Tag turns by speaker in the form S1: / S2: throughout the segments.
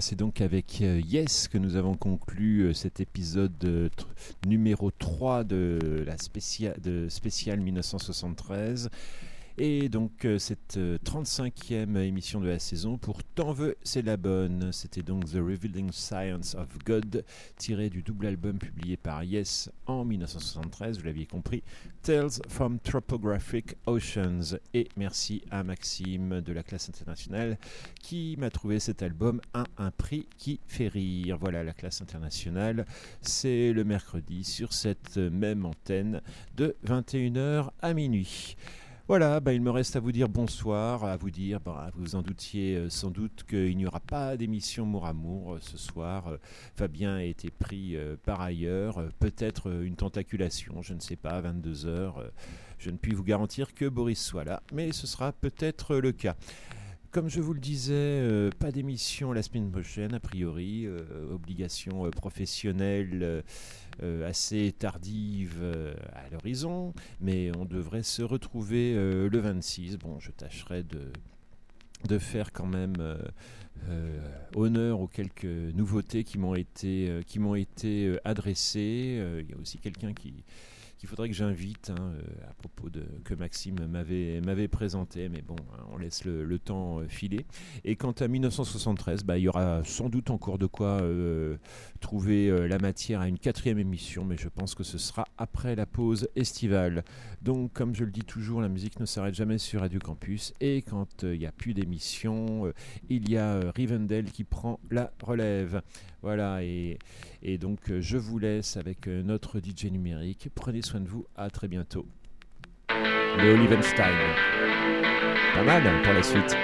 S1: C'est donc avec euh, Yes que nous avons conclu euh, cet épisode euh, numéro 3 de la spéciale 1973. Et donc euh, cette euh, 35e émission de la saison, pour Tant veut, c'est la bonne. C'était donc The Revealing Science of God, tiré du double album publié par Yes en 1973, vous l'aviez compris, Tales from Topographic Oceans. Et merci à Maxime de la classe internationale qui m'a trouvé cet album à un prix qui fait rire. Voilà, la classe internationale, c'est le mercredi sur cette même antenne de 21h à minuit. Voilà, bah, il me reste à vous dire bonsoir, à vous dire, bah, vous en doutiez euh, sans doute qu'il n'y aura pas d'émission Mour Amour euh, ce soir. Euh, Fabien a été pris par ailleurs, peut-être une tentaculation, je ne sais pas, à 22h. je ne puis vous garantir que Boris soit là, mais ce sera peut-être le cas. Comme je vous le disais, pas d'émission la semaine prochaine, a priori, obligation professionnelle assez tardive euh, à l'horizon, mais on devrait se retrouver euh, le 26. Bon, je tâcherai de, de faire quand même euh, euh, honneur aux quelques nouveautés qui m'ont été, euh, qui m'ont été euh, adressées. Euh, Il y a aussi quelqu'un qui qu'il faudrait que j'invite hein, euh, à propos de que Maxime m'avait présenté, mais bon, hein, on laisse le, temps euh, filer. Et quant à 1973, bah, il y aura sans doute encore de quoi euh, trouver la matière à une quatrième émission, mais je pense que ce sera après la pause estivale. Donc, comme je le dis toujours, la musique ne s'arrête jamais sur Radio Campus, et quand il n'y a plus d'émission, il y a Rivendell qui prend la relève. Voilà, et, donc euh, je vous laisse avec euh, notre DJ numérique. Prenez soin de vous, à très bientôt. Le Olivenstein. Pas mal hein, pour la suite.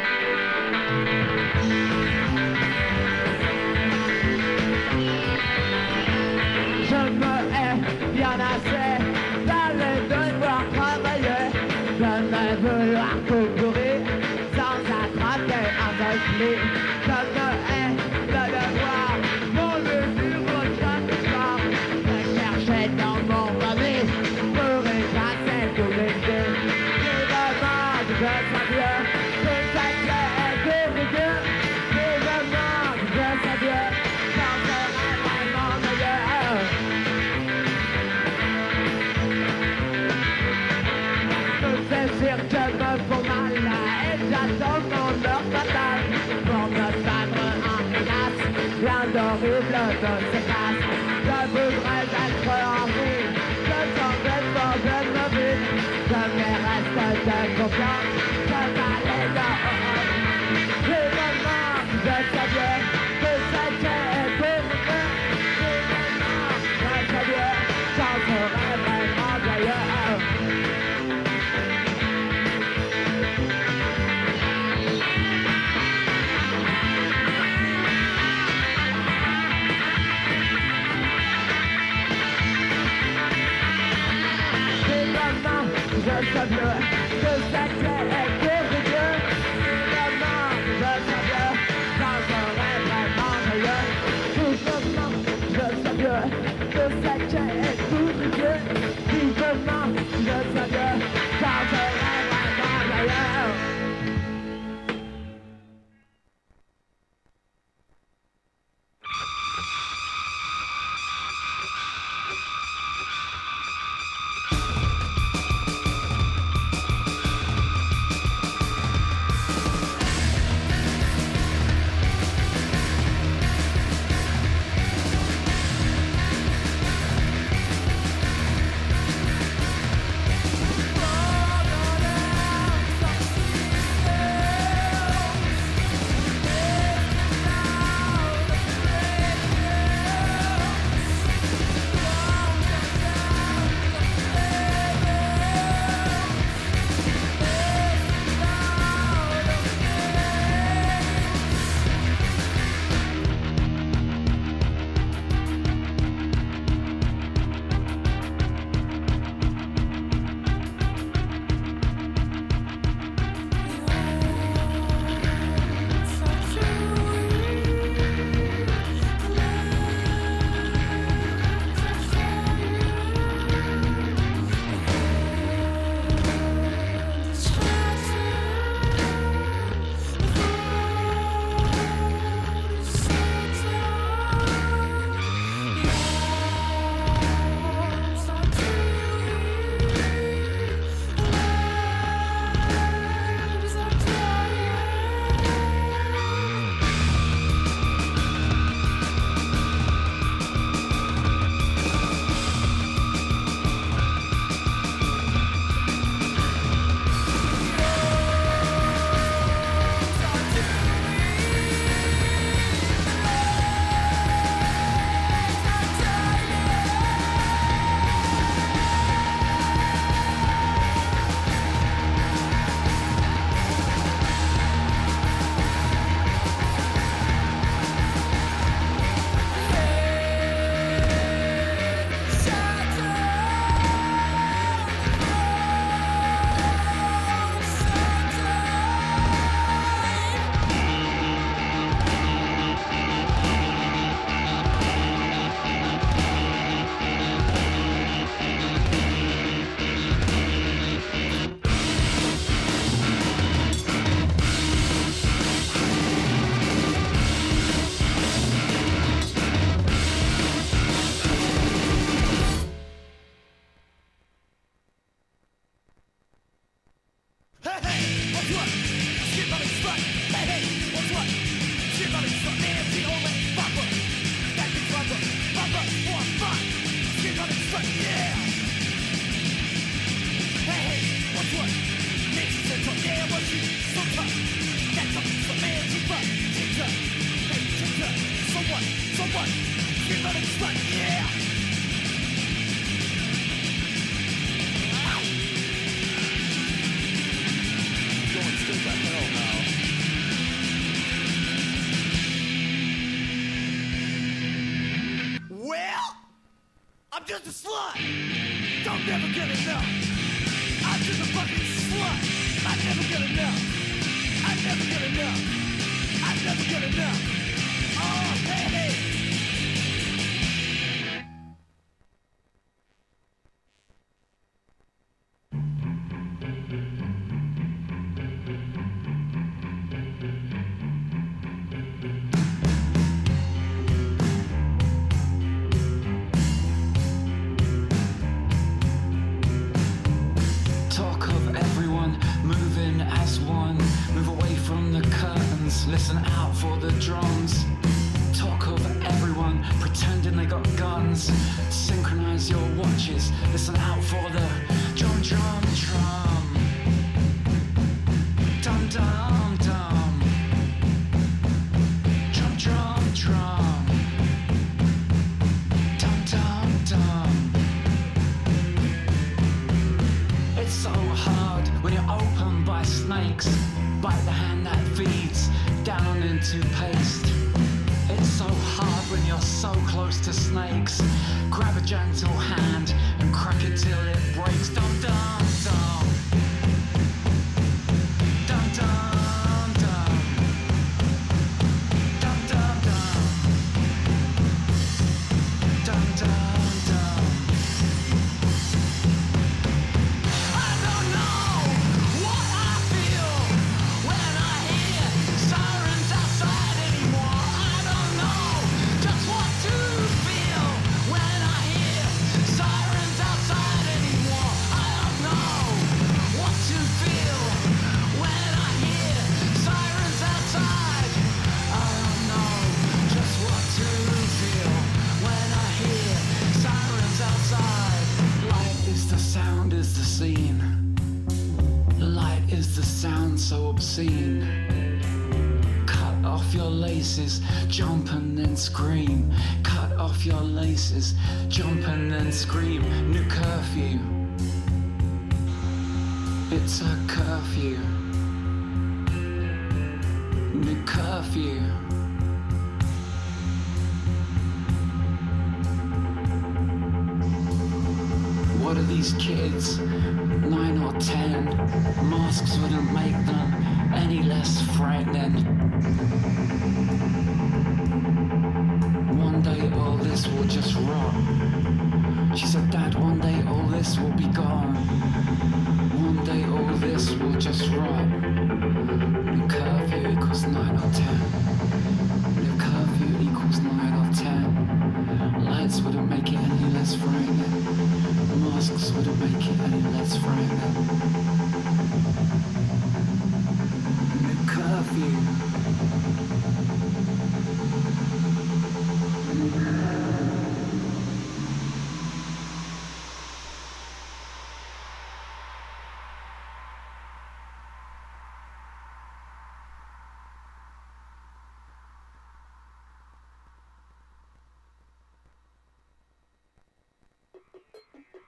S2: It's a curfew. The curfew. What are these kids? Nine or ten. Masks wouldn't make them any less frightening. One day all this will just rot. She said, Dad, one day all this will be gone this will just rot. The curfew equals 9 or 10. The curfew equals 9 or 10. Lights wouldn't make it any less frightening. Masks wouldn't make it any less frightening.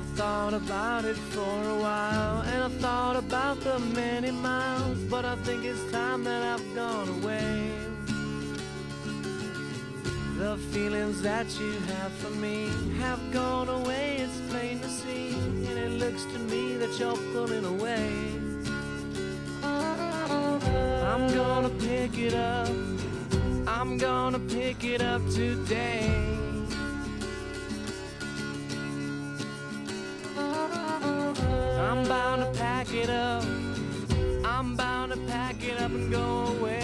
S3: I've thought about it for a while, and I've thought about the many miles, but I think it's time that I've gone away. The feelings that you have for me have gone away, it's plain to see, and it looks to me that you're pulling away. I'm gonna pick it up, I'm gonna pick it up today. Bound to pack it up. I'm bound to pack it up and go away.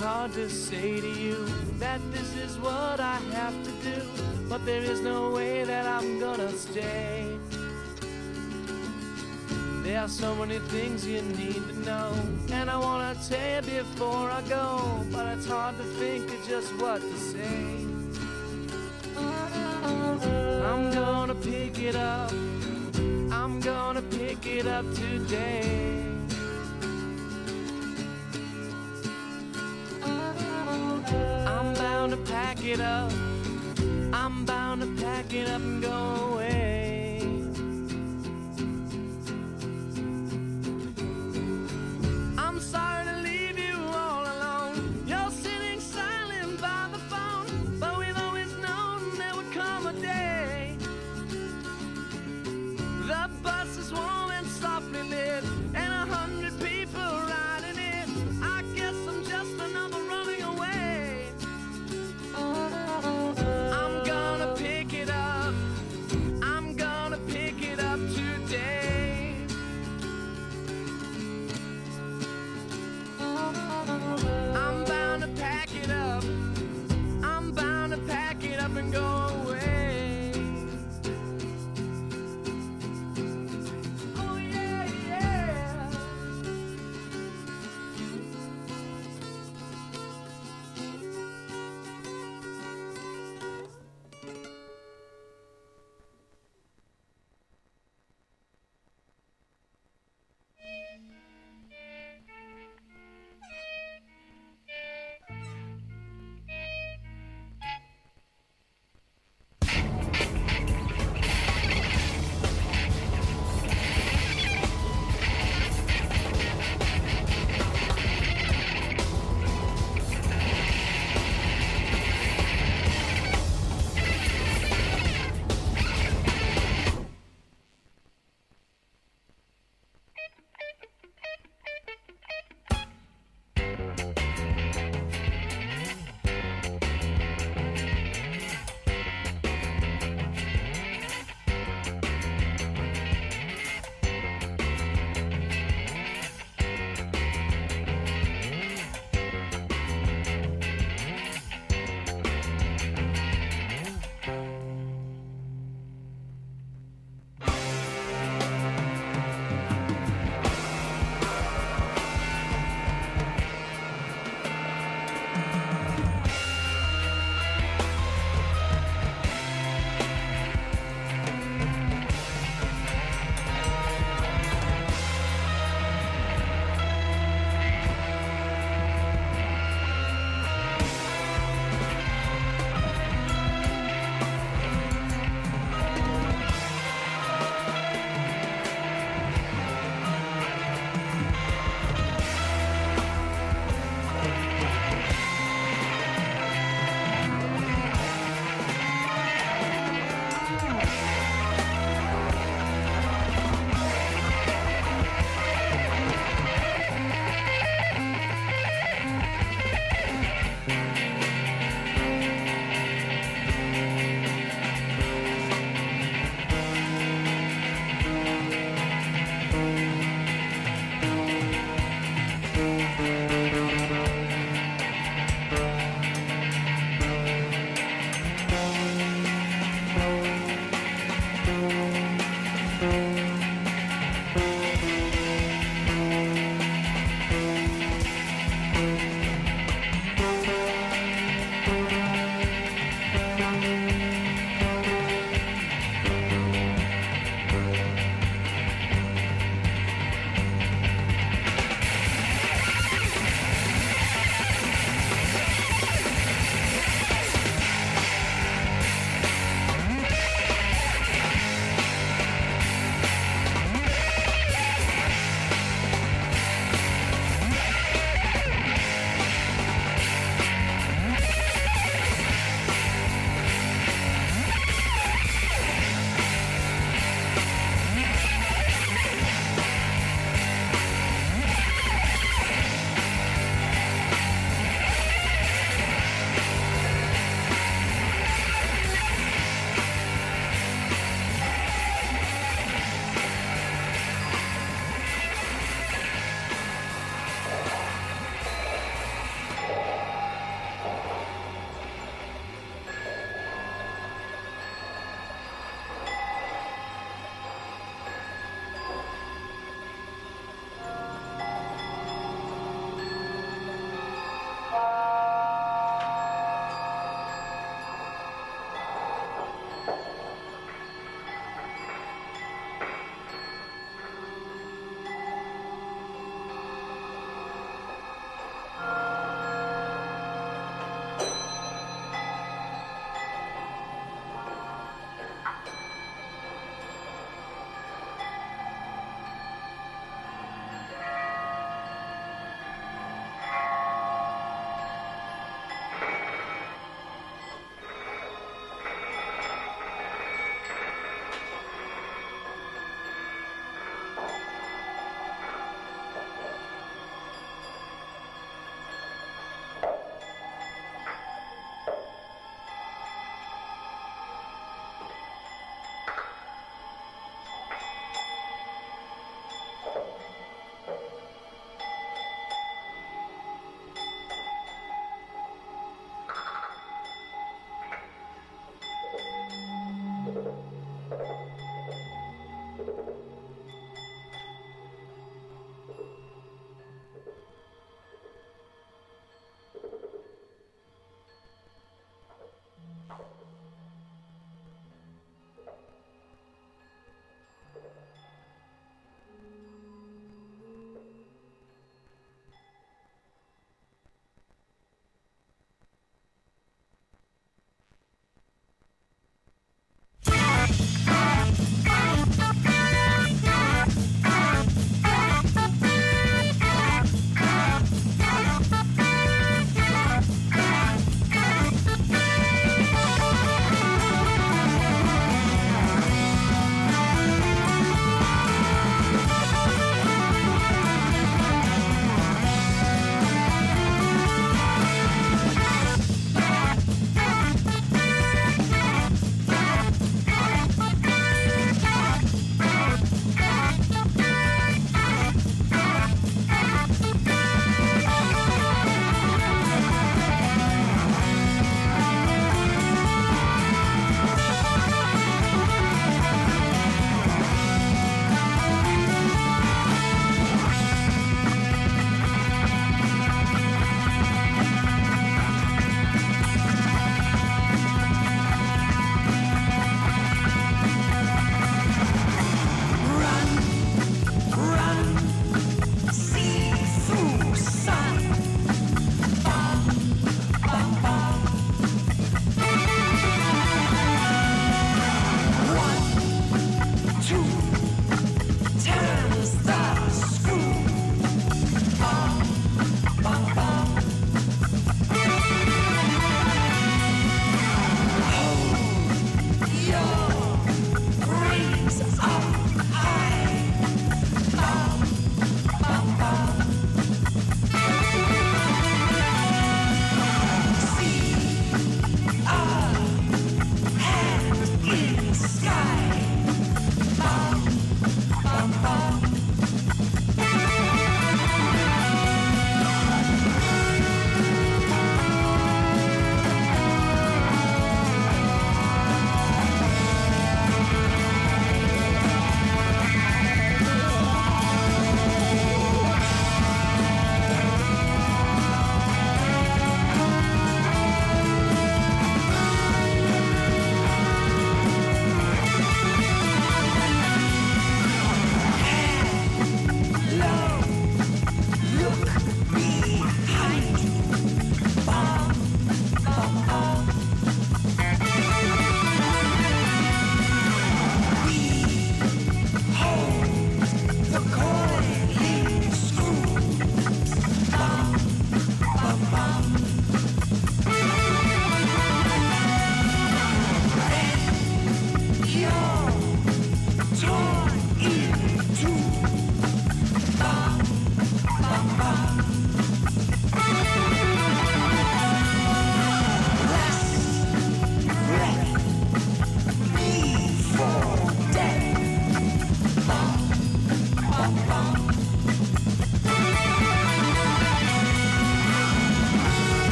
S3: Hard to say to you that this is what I have to do, but there is no way that I'm gonna stay. There are so many things you need to know, and I wanna tell you before I go, but it's hard to think of just what to say. I'm gonna pick it up, I'm gonna pick it up today. Pack it up. I'm bound to pack it up and go away.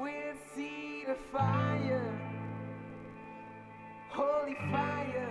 S3: We'll see the fire, holy fire